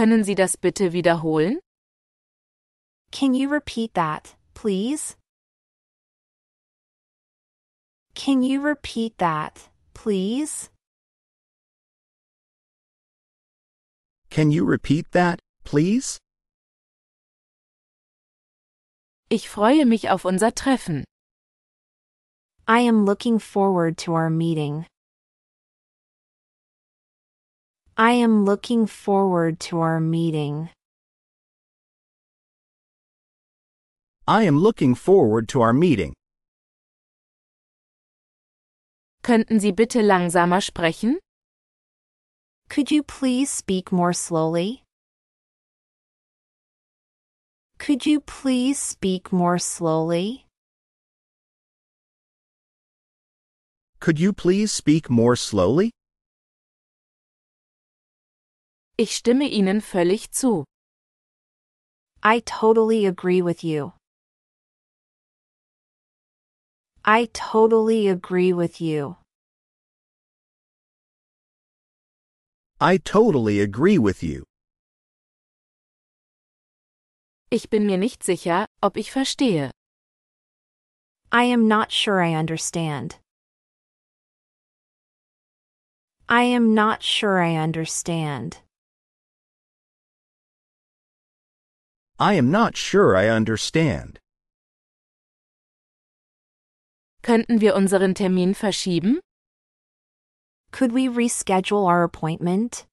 Können Sie das bitte wiederholen? Can you repeat that, please? Can you repeat that, please? Can you repeat that, please? Ich freue mich auf unser Treffen. I am looking forward to our meeting. I am looking forward to our meeting. I am looking forward to our meeting. Könnten Sie bitte langsamer sprechen? Could you please speak more slowly? Could you please speak more slowly? Could you please speak more slowly? Ich stimme Ihnen völlig zu. I totally agree with you. I totally agree with you. I totally agree with you. Ich bin mir nicht sicher, ob ich verstehe. I am not sure I understand. I am not sure I understand. I am not sure I understand. Könnten wir unseren Termin verschieben? Could we reschedule our appointment?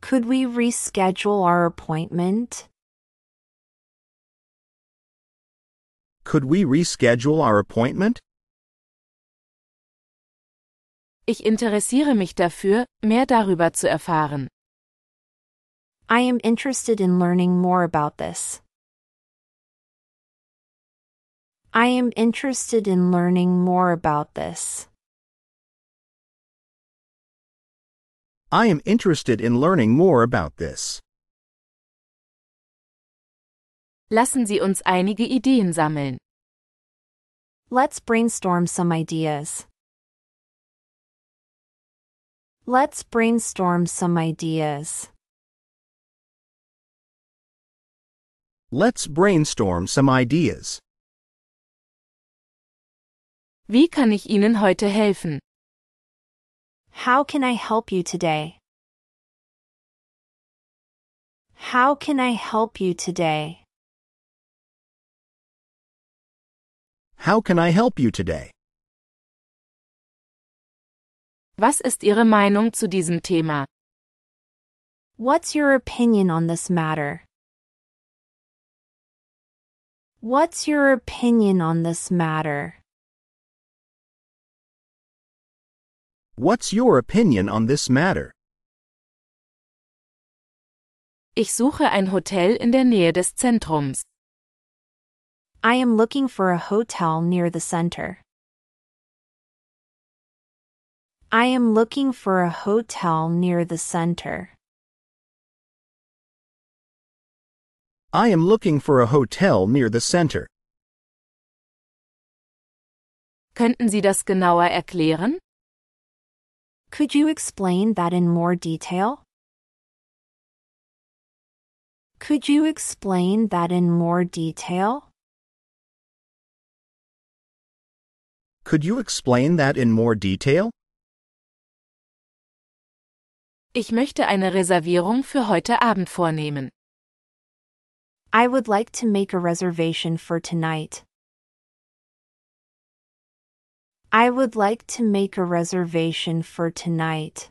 Could we reschedule our appointment? Could we reschedule our appointment? Ich interessiere mich dafür, mehr darüber zu erfahren. I am interested in learning more about this. I am interested in learning more about this. I am interested in learning more about this. Lassen Sie uns einige Ideen sammeln. Let's brainstorm some ideas. Let's brainstorm some ideas. Let's brainstorm some ideas. Wie kann ich Ihnen heute helfen? How can I help you today? How can I help you today? How can I help you today? Was ist Ihre Meinung zu diesem Thema? What's your opinion on this matter? What's your opinion on this matter? What's your opinion on this matter? Ich suche ein Hotel in der Nähe des Zentrums. I am looking for a hotel near the center. I am looking for a hotel near the center. I am looking for a hotel near the center. Könnten Sie das genauer erklären? Could you explain that in more detail? Could you explain that in more detail? Could you explain that in more detail? Ich möchte eine Reservierung für heute Abend vornehmen. I would like to make a reservation for tonight. I would like to make a reservation for tonight.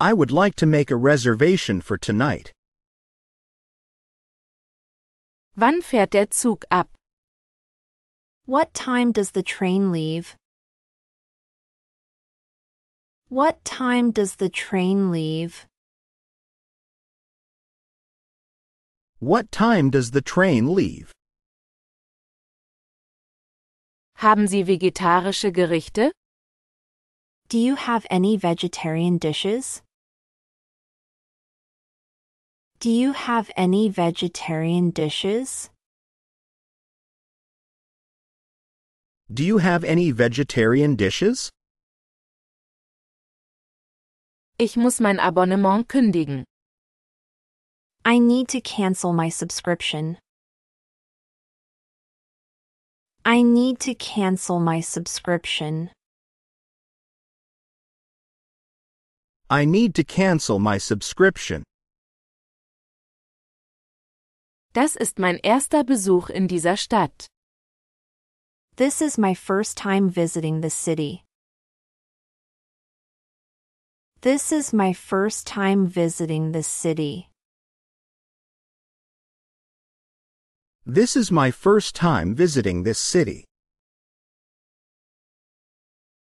I would like to make a reservation for tonight. Wann fährt der Zug ab? What time does the train leave? What time does the train leave? What time does the train leave? Haben Sie vegetarische Gerichte? Do you have any vegetarian dishes? Do you have any vegetarian dishes? Do you have any vegetarian dishes? Ich muss mein Abonnement kündigen. I need to cancel my subscription. I need to cancel my subscription. I need to cancel my subscription. Das ist mein erster Besuch in dieser Stadt. This is my first time visiting the city. This is my first time visiting the city. This is my first time visiting this city.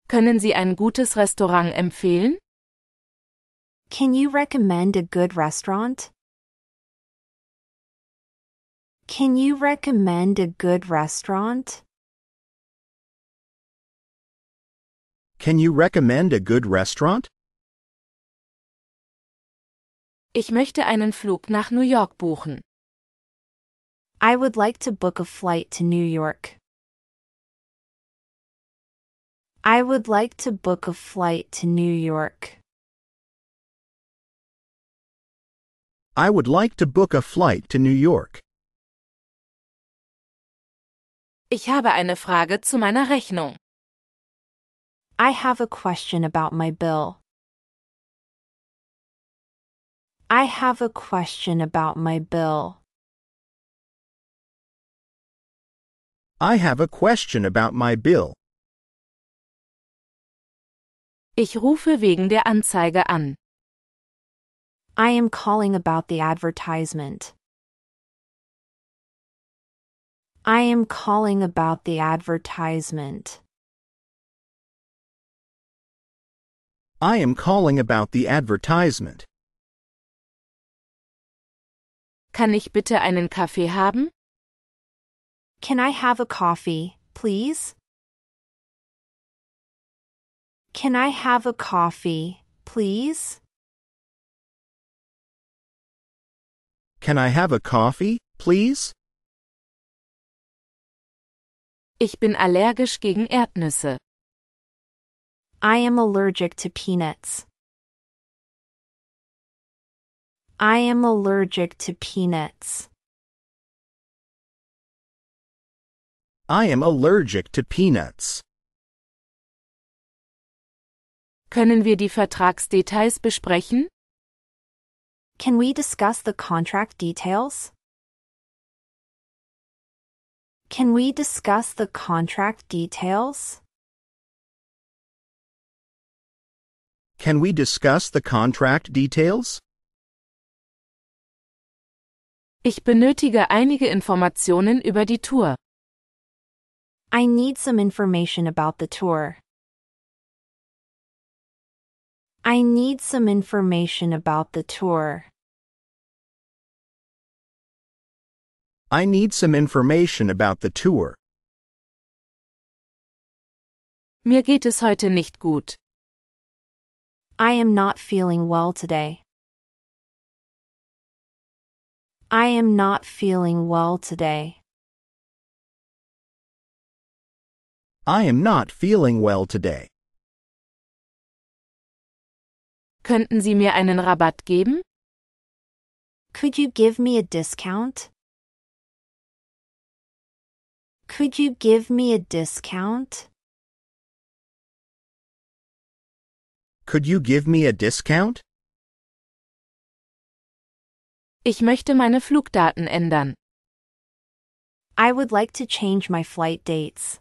Können Sie ein gutes Restaurant empfehlen? Can you recommend a good restaurant? Can you recommend a good restaurant? Can you recommend a good restaurant? Ich möchte einen Flug nach New York buchen. I would like to book a flight to New York. I would like to book a flight to New York. I would like to book a flight to New York. Ich habe eine Frage zu meiner Rechnung. I have a question about my bill. I have a question about my bill. I have a question about my bill. Ich rufe wegen der Anzeige an. I am calling about the advertisement. I am calling about the advertisement. I am calling about the advertisement. Kann ich bitte einen Kaffee haben? Can I have a coffee, please? Can I have a coffee, please? Can I have a coffee, please? Ich bin allergisch gegen Erdnüsse. I am allergic to peanuts. I am allergic to peanuts. I am allergic to peanuts. Können wir die Vertragsdetails besprechen? Can we discuss the contract details? Can we discuss the contract details? Can we discuss the contract details? Ich benötige einige Informationen über die Tour. I need some information about the tour. I need some information about the tour. I need some information about the tour. Mir geht es heute nicht gut. I am not feeling well today. I am not feeling well today. I am not feeling well today. Könnten Sie mir einen Rabatt geben? Could you give me a discount? Could you give me a discount? Could you give me a discount? Ich möchte meine Flugdaten ändern. I would like to change my flight dates.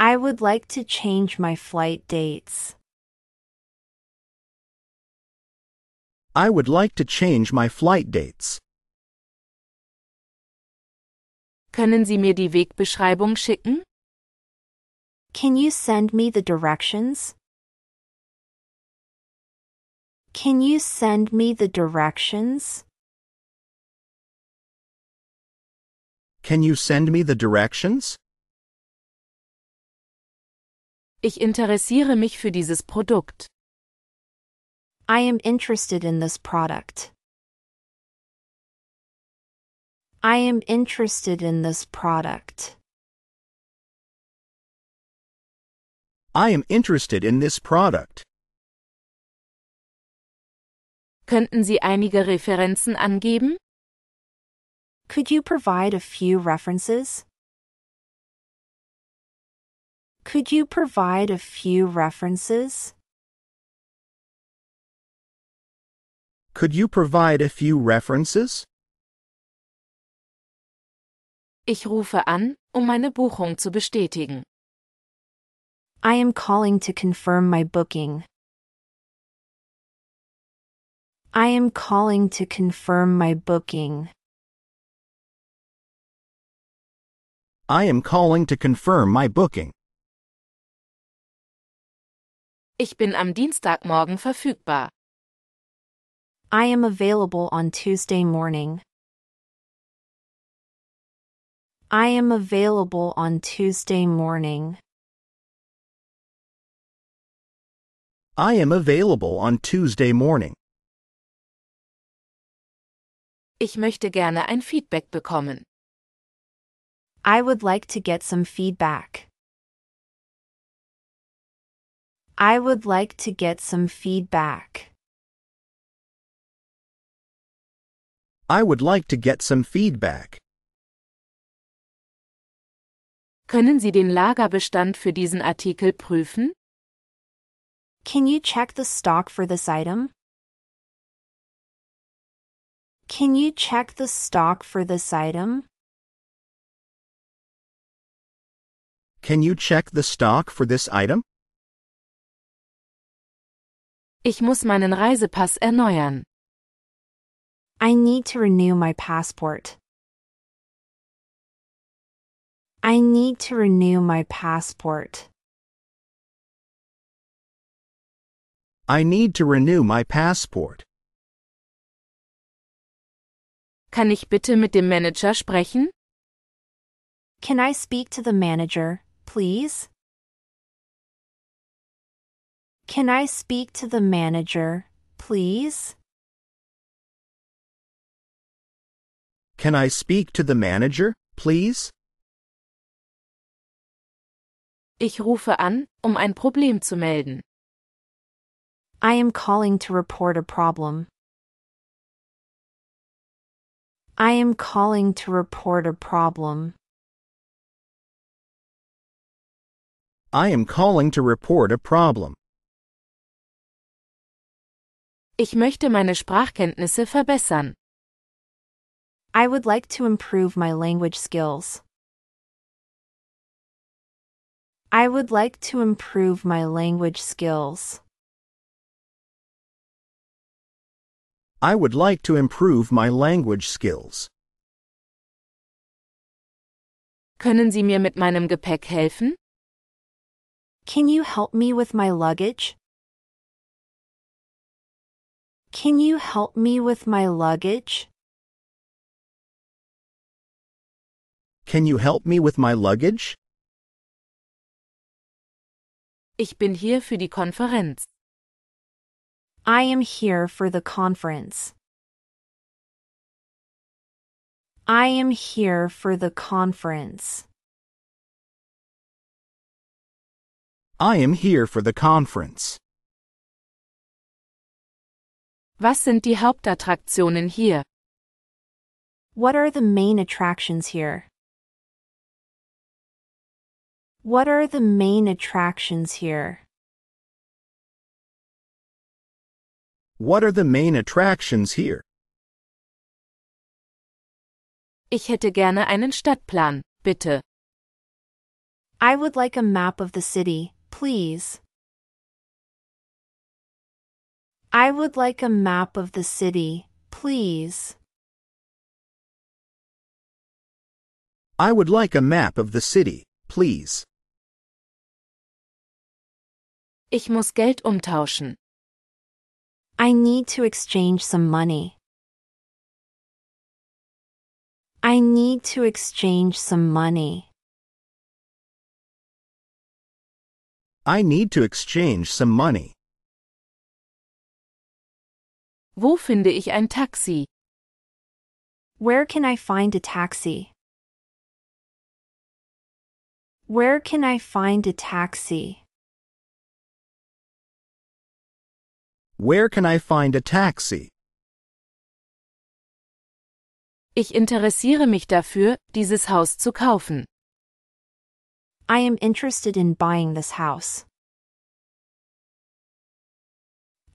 I would like to change my flight dates. I would like to change my flight dates. Können Sie mir die Wegbeschreibung schicken? Can you send me the directions? Can you send me the directions? Can you send me the directions? Ich interessiere mich für dieses Produkt. I am interested in this product. I am interested in this product. I am interested in this product. Könnten Sie einige Referenzen angeben? Could you provide a few references? Could you provide a few references? Could you provide a few references? Ich rufe an, um meine Buchung zu bestätigen. I am calling to confirm my booking. I am calling to confirm my booking. I am calling to confirm my booking. Ich bin am Dienstagmorgen verfügbar. I am available on Tuesday morning. I am available on Tuesday morning. I am available on Tuesday morning. Ich möchte gerne ein Feedback bekommen. I would like to get some feedback. I would like to get some feedback. I would like to get some feedback. Können Sie den Lagerbestand für diesen Artikel prüfen? Can you check the stock for this item? Can you check the stock for this item? Can you check the stock for this item? Ich muss meinen Reisepass erneuern. I need to renew my passport. I need to renew my passport. I need to renew my passport. Kann ich bitte mit dem Manager sprechen? Can I speak to the manager, please? Can I speak to the manager, please? Can I speak to the manager, please? Ich rufe an, um ein Problem zu melden. I am calling to report a problem. I am calling to report a problem. I am calling to report a problem. Ich möchte meine Sprachkenntnisse verbessern. I would like to improve my language skills. I would like to improve my language skills. I would like to improve my language skills. Können Sie mir mit meinem Gepäck helfen? Can you help me with my luggage? Can you help me with my luggage? Can you help me with my luggage? Ich bin hier für die Konferenz. I am here for the conference. I am here for the conference. I am here for the conference. Was sind die Hauptattraktionen hier? What are the main attractions here? What are the main attractions here? What are the main attractions here? Ich hätte gerne einen Stadtplan, bitte. I would like a map of the city, please. I would like a map of the city, please. I would like a map of the city, please. Ich muss Geld umtauschen. I need to exchange some money. I need to exchange some money. I need to exchange some money. Wo finde ich ein Taxi? Where can I find a taxi? Where can I find a taxi? Where can I find a taxi? Ich interessiere mich dafür, dieses Haus zu kaufen. I am interested in buying this house.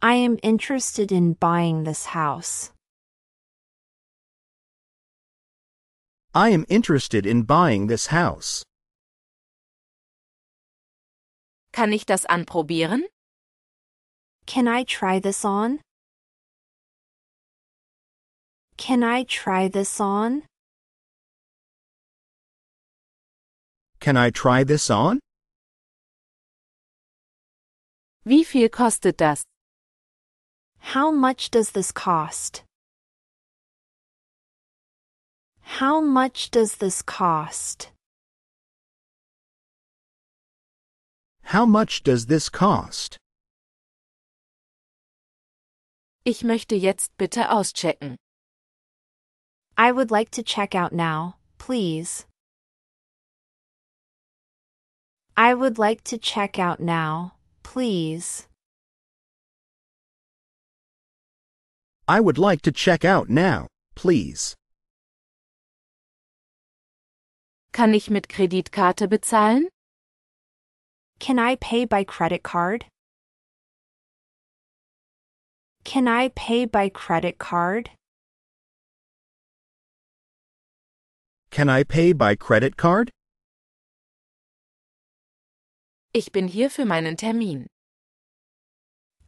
I am interested in buying this house. I am interested in buying this house. Kann ich das anprobieren? Can I try this on? Can I try this on? Can I try this on? Wie viel kostet das? How much does this cost? How much does this cost? How much does this cost? Ich möchte jetzt bitte auschecken. I would like to check out now, please. I would like to check out now, please. I would like to check out now, please. Kann ich mit Kreditkarte bezahlen? Can I pay by credit card? Can I pay by credit card? Can I pay by credit card? Ich bin hier für meinen Termin.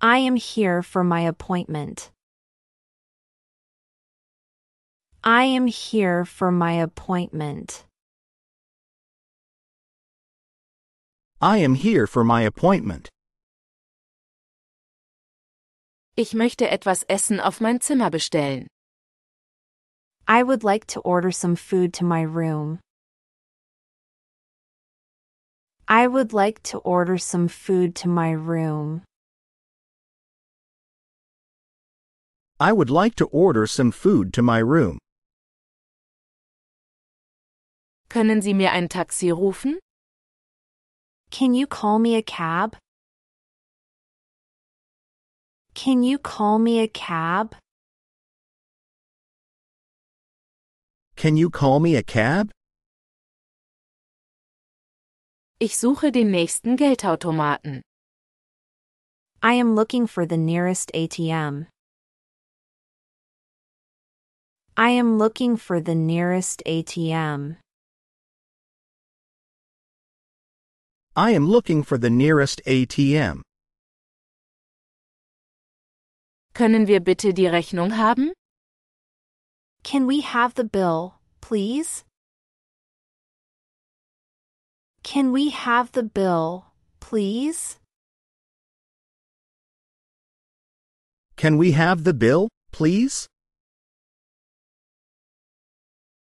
I am here for my appointment. I am here for my appointment. I am here for my appointment. Ich möchte etwas Essen auf mein Zimmer bestellen. I would like to order some food to my room. I would like to order some food to my room. I would like to order some food to my room. Können Sie mir ein Taxi rufen? Can you call me a cab? Can you call me a cab? Can you call me a cab? Ich suche den nächsten Geldautomaten. I am looking for the nearest ATM. I am looking for the nearest ATM. I am looking for the nearest ATM. Können wir bitte die Rechnung haben? Can we have the bill, please? Can we have the bill, please? Can we have the bill, please?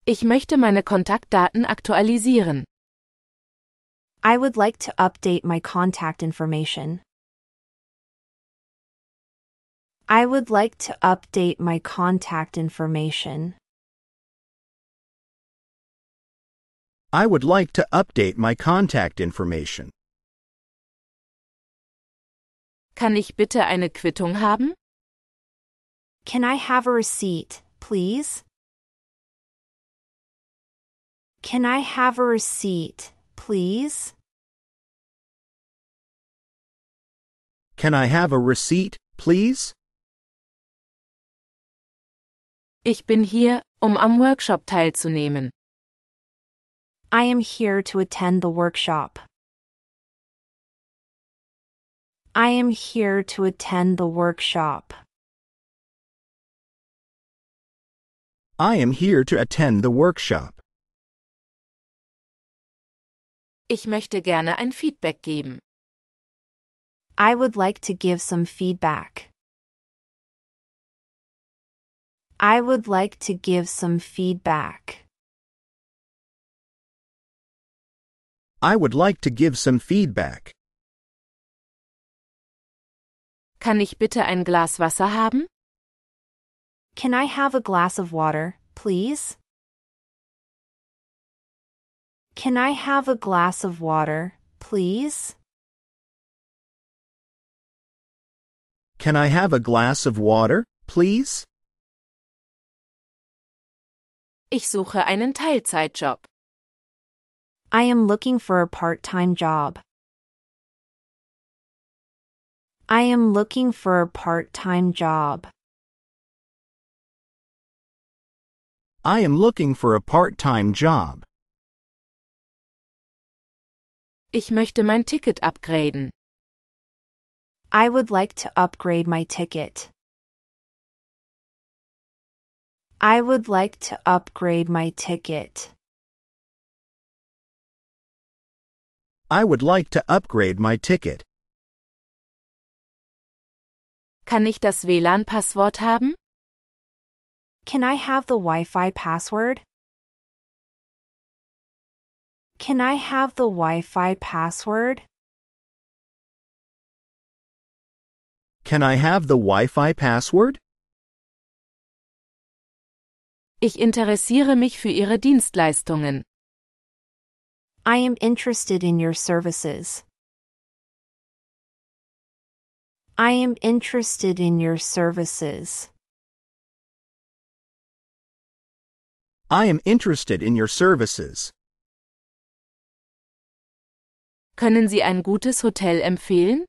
Ich möchte meine Kontaktdaten aktualisieren. I would like to update my contact information. I would like to update my contact information. I would like to update my contact information. Kann ich bitte eine Quittung haben? Can I have a receipt, please? Can I have a receipt, please? Can I have a receipt, please? Ich bin hier, um am Workshop teilzunehmen. I am here to attend the workshop. I am here to attend the workshop. I am here to attend the workshop. Ich möchte gerne ein Feedback geben. I would like to give some feedback. I would like to give some feedback. I would like to give some feedback. Kann ich bitte ein Glas Wasser haben? Can I have a glass of water, please? Can I have a glass of water, please? Can I have a glass of water, please? Ich suche einen Teilzeitjob. I am looking for a part-time job. I am looking for a part-time job. I am looking for a part-time job. Ich möchte mein Ticket upgraden. I would like to upgrade my ticket. I would like to upgrade my ticket. I would like to upgrade my ticket. Kann ich das WLAN-Passwort haben? Can I have the Wi-Fi password? Can I have the Wi-Fi password? Can I have the Wi-Fi password? Ich interessiere mich für Ihre Dienstleistungen. I am interested in your services. I am interested in your services. I am interested in your services. Können Sie ein gutes Hotel empfehlen?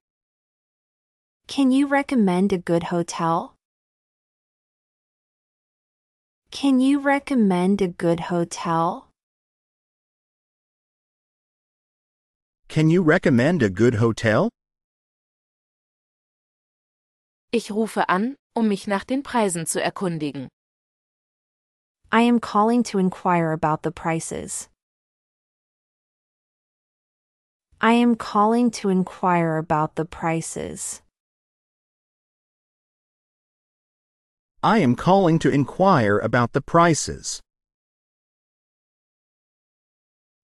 Can you recommend a good hotel? Can you recommend a good hotel? Can you recommend a good hotel? Ich rufe an, um mich nach den Preisen zu erkundigen. I am calling to inquire about the prices. I am calling to inquire about the prices. I am calling to inquire about the prices.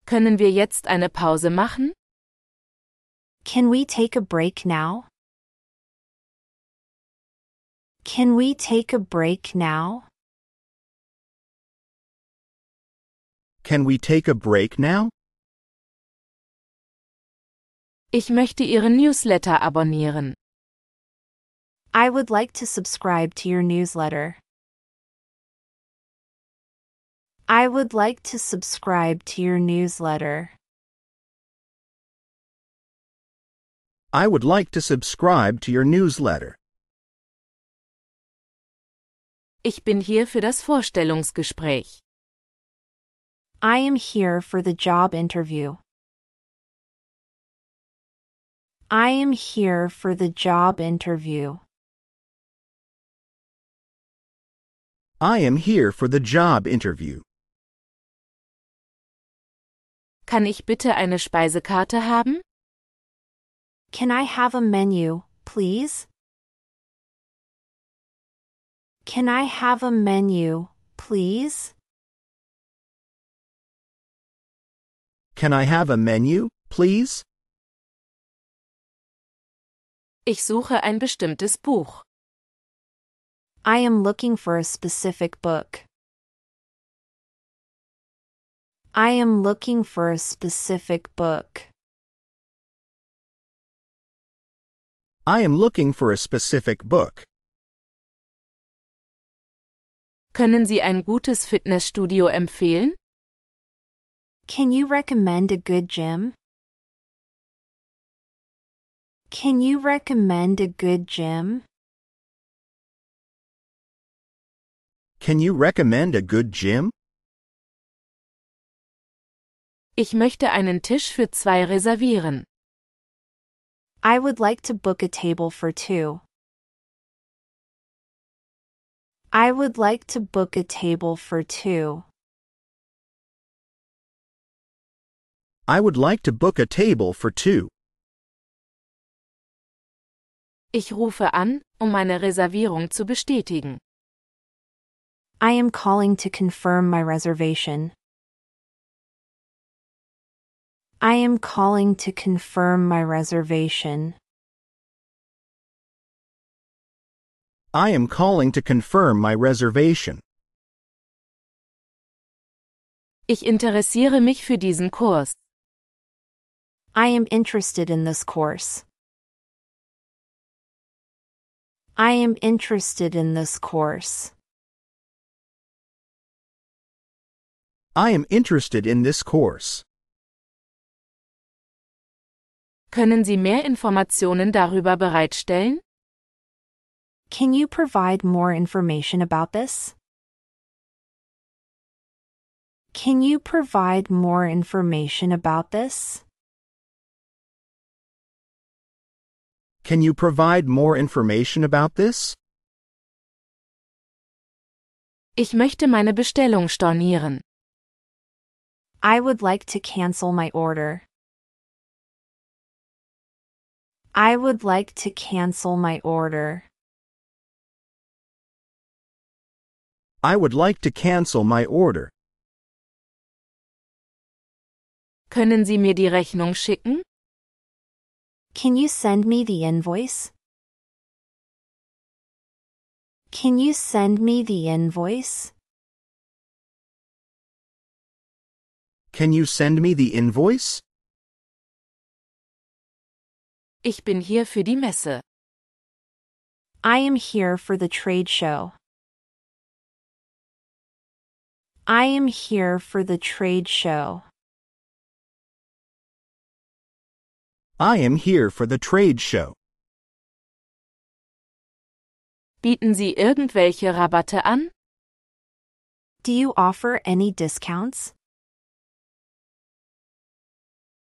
Können wir jetzt eine Pause machen? Can we take a break now? Can we take a break now? Can we take a break now? Ich möchte Ihren Newsletter abonnieren. I would like to subscribe to your newsletter. I would like to subscribe to your newsletter. I would like to subscribe to your newsletter. Ich bin hier für das Vorstellungsgespräch. I am here for the job interview. I am here for the job interview. I am here for the job interview. Kann ich bitte eine Speisekarte haben? Can I have a menu, please? Can I have a menu, please? Can I have a menu, please? Ich suche ein bestimmtes Buch. I am looking for a specific book. I am looking for a specific book. I am looking for a specific book. Können Sie ein gutes Fitnessstudio empfehlen? Can you recommend a good gym? Can you recommend a good gym? Can you recommend a good gym? Ich möchte einen Tisch für zwei reservieren. I would like to book a table for two. I would like to book a table for two. I would like to book a table for two. Ich rufe an, um meine Reservierung zu bestätigen. I am calling to confirm my reservation. I am calling to confirm my reservation. I am calling to confirm my reservation. Ich interessiere mich für diesen Kurs. I am interested in this course. I am interested in this course. I am interested in this course. Können Sie mehr Informationen darüber bereitstellen? Can you provide more information about this? Can you provide more information about this? Can you provide more information about this? Ich möchte meine Bestellung stornieren. I would like to cancel my order. I would like to cancel my order. I would like to cancel my order. Können Sie mir die Rechnung schicken? Can you send me the invoice? Can you send me the invoice? Can you send me the invoice? Ich bin hier für die Messe. I am here for the trade show. I am here for the trade show. I am here for the trade show. Bieten Sie irgendwelche Rabatte an? Do you offer any discounts?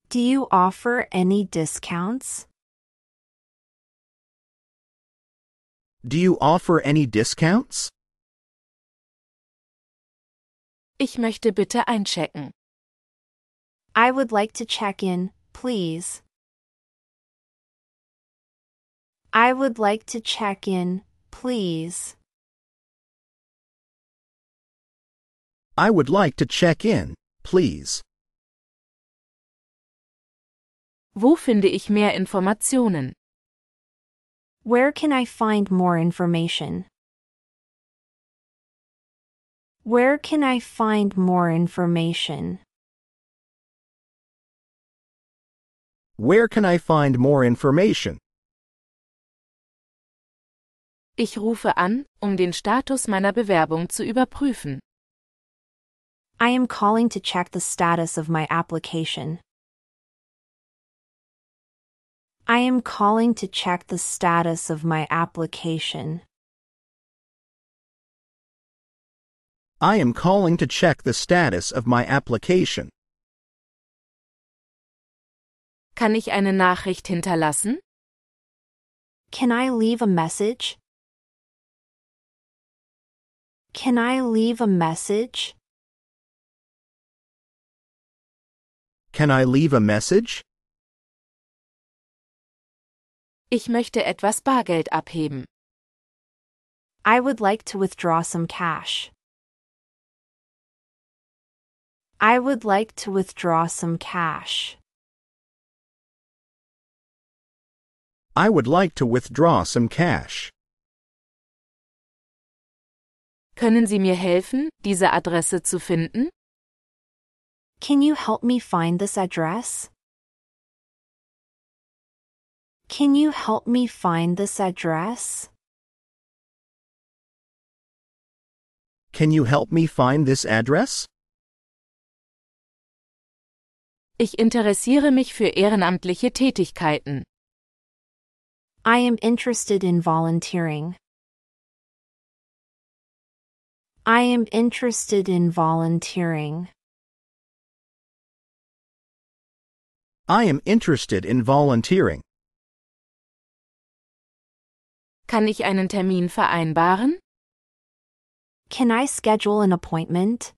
Do you offer any discounts? Do you offer any discounts? Ich möchte bitte einchecken. I would like to check in, please. I would like to check in, please. I would like to check in, please. Wo finde ich mehr Informationen? Where can I find more information? Where can I find more information? Where can I find more information? Ich rufe an, um den Status meiner Bewerbung zu überprüfen. I am calling to check the status of my application. I am calling to check the status of my application. I am calling to check the status of my application. Kann ich eine Nachricht hinterlassen? Can I leave a message? Can I leave a message? Can I leave a message? Ich möchte etwas Bargeld abheben. I would like to withdraw some cash. I would like to withdraw some cash. I would like to withdraw some cash. Können Sie mir helfen, diese Adresse zu finden? Can you help me find this address? Can you help me find this address? Can you help me find this address? Ich interessiere mich für ehrenamtliche Tätigkeiten. I am interested in volunteering. I am interested in volunteering. I am interested in volunteering. Kann ich einen Termin vereinbaren? Can I schedule an appointment?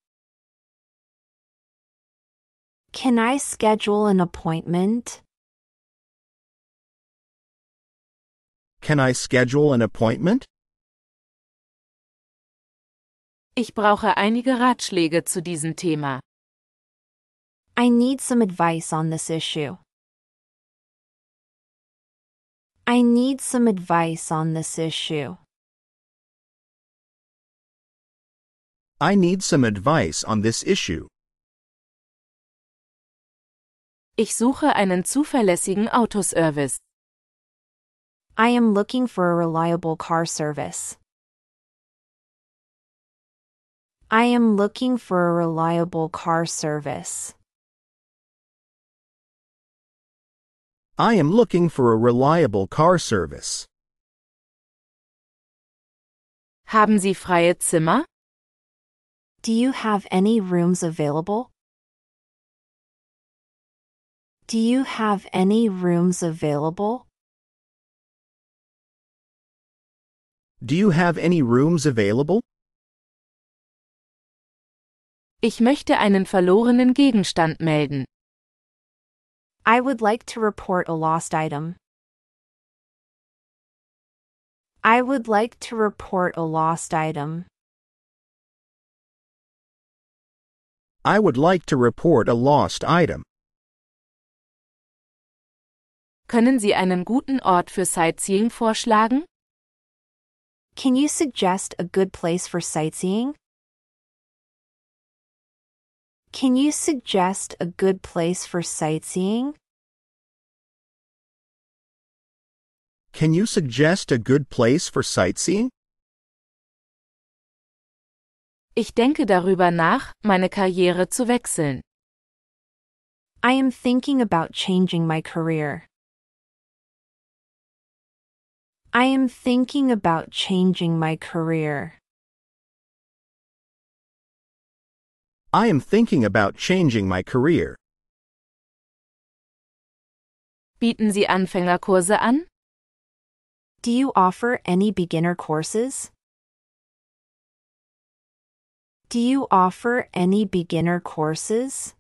Can I schedule an appointment? Can I schedule an appointment? Ich brauche einige Ratschläge zu diesem Thema. I need some advice on this issue. I need some advice on this issue. I need some advice on this issue. Ich suche einen zuverlässigen Autoservice. I am looking for a reliable car service. I am looking for a reliable car service. I am looking for a reliable car service. Haben Sie freie Zimmer? Do you have any rooms available? Do you have any rooms available? Do you have any rooms available? Ich möchte einen verlorenen Gegenstand melden. I would like to report a lost item. I would like to report a lost item. I would like to report a lost item. Können Sie einen guten Ort für Sightseeing vorschlagen? Can you suggest a good place for sightseeing? Can you suggest a good place for sightseeing? Can you suggest a good place for sightseeing? Ich denke darüber nach, meine Karriere zu wechseln. I am thinking about changing my career. I am thinking about changing my career. I am thinking about changing my career. Bieten Sie Anfängerkurse an? Do you offer any beginner courses? Do you offer any beginner courses?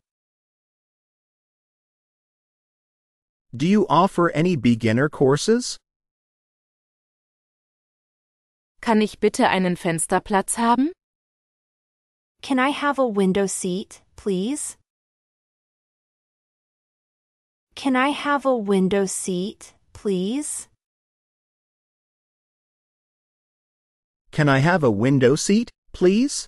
Do you offer any beginner courses? Kann ich bitte einen Fensterplatz haben? Can I have a window seat, please? Can I have a window seat, please? Can I have a window seat, please?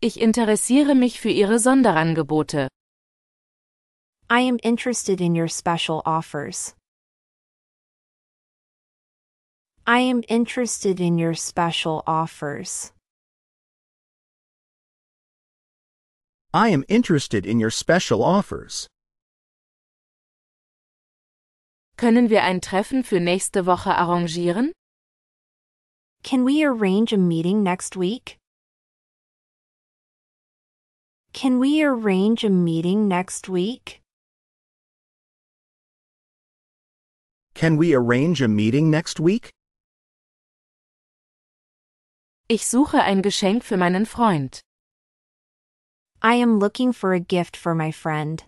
Ich interessiere mich für Ihre Sonderangebote. I am interested in your special offers. I am interested in your special offers. I am interested in your special offers. Können wir ein Treffen für nächste Woche arrangieren? Can we arrange a meeting next week? Can we arrange a meeting next week? Can we arrange a meeting next week? Ich suche ein Geschenk für meinen Freund. I am looking for a gift for my friend.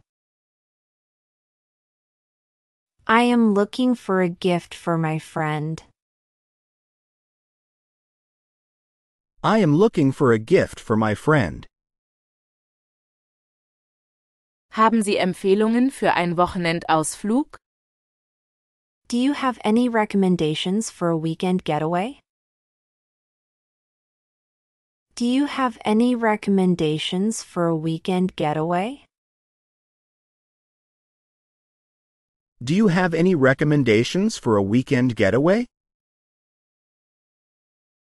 I am looking for a gift for my friend. I am looking for a gift for my friend. Haben Sie Empfehlungen für einen Wochenendausflug? Do you have any recommendations for a weekend getaway? Do you have any recommendations for a weekend getaway? Do you have any recommendations for a weekend getaway?